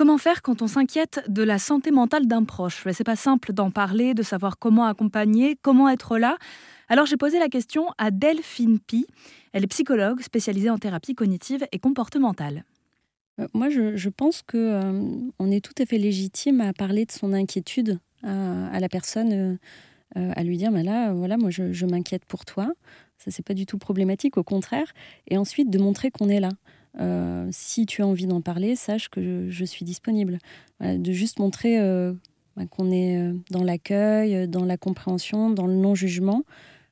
Comment faire quand on s'inquiète de la santé mentale d'un proche? C'est pas simple d'en parler, de savoir comment accompagner, comment être là. Alors j'ai posé la question à Delphine Pi. Elle est psychologue spécialisée en thérapie cognitive et comportementale. Euh, moi, je, pense que euh, on est tout à fait légitime à parler de son inquiétude à, la personne, euh, à lui dire, mais là, voilà, moi, je, m'inquiète pour toi. Ça, c'est pas du tout problématique, au contraire. Et ensuite, de montrer qu'on est là. Euh, si tu as envie d'en parler, sache que je, suis disponible. de juste montrer euh, bah, qu'on est euh, dans l'accueil, dans la compréhension, dans le non-jugement.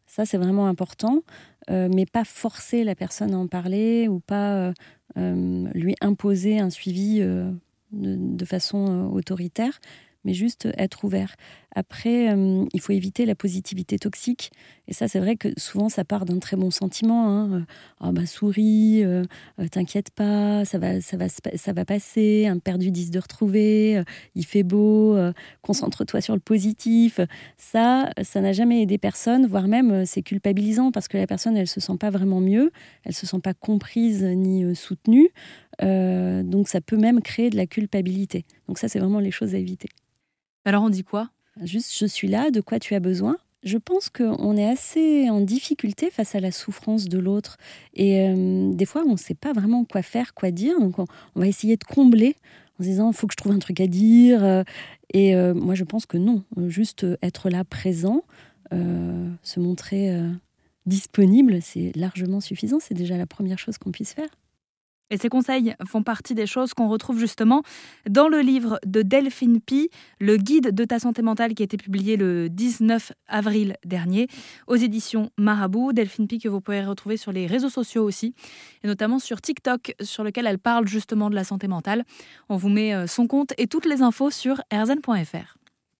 Ça, c'est vraiment important, mais pas forcer la personne à en parler ou pas lui imposer un suivi de, façon autoritaire, mais juste être ouvert. Après, euh, il faut éviter la positivité toxique. Et ça, c'est vrai que souvent, ça part d'un très bon sentiment. Hein. Oh, souris, euh, t'inquiète pas, ça va, ça, va, ça va passer, un perdu 10 de retrouver, il fait beau, concentre-toi sur le positif. Ça, ça n'a jamais aidé personne, voire même c'est culpabilisant parce que la personne, elle se sent pas vraiment mieux, elle se sent pas comprise ni soutenue. donc, ça peut même créer de la culpabilité. Donc, ça, c'est vraiment les choses à éviter. Alors, on dit quoi? Juste, je suis là, de quoi tu as besoin? Je pense qu'on est assez en difficulté face à la souffrance de l'autre. Et euh, des fois, on ne sait pas vraiment quoi faire, quoi dire. Donc, on, va essayer de combler en se disant, il faut que je trouve un truc à dire. Euh, et euh, moi, je pense que non. Juste être là, présent, se montrer disponible, c'est largement suffisant. C'est déjà la première chose qu'on puisse faire. Et ces conseils font partie des choses qu'on retrouve justement dans le livre de Delphine Pi, Le guide de ta santé mentale, qui a été publié le 19 avril dernier aux éditions Marabout. Delphine Pi que vous pouvez retrouver sur les réseaux sociaux aussi, et notamment sur TikTok, sur lequel elle parle justement de la santé mentale. On vous met euh, son compte et toutes les infos sur erzen.fr.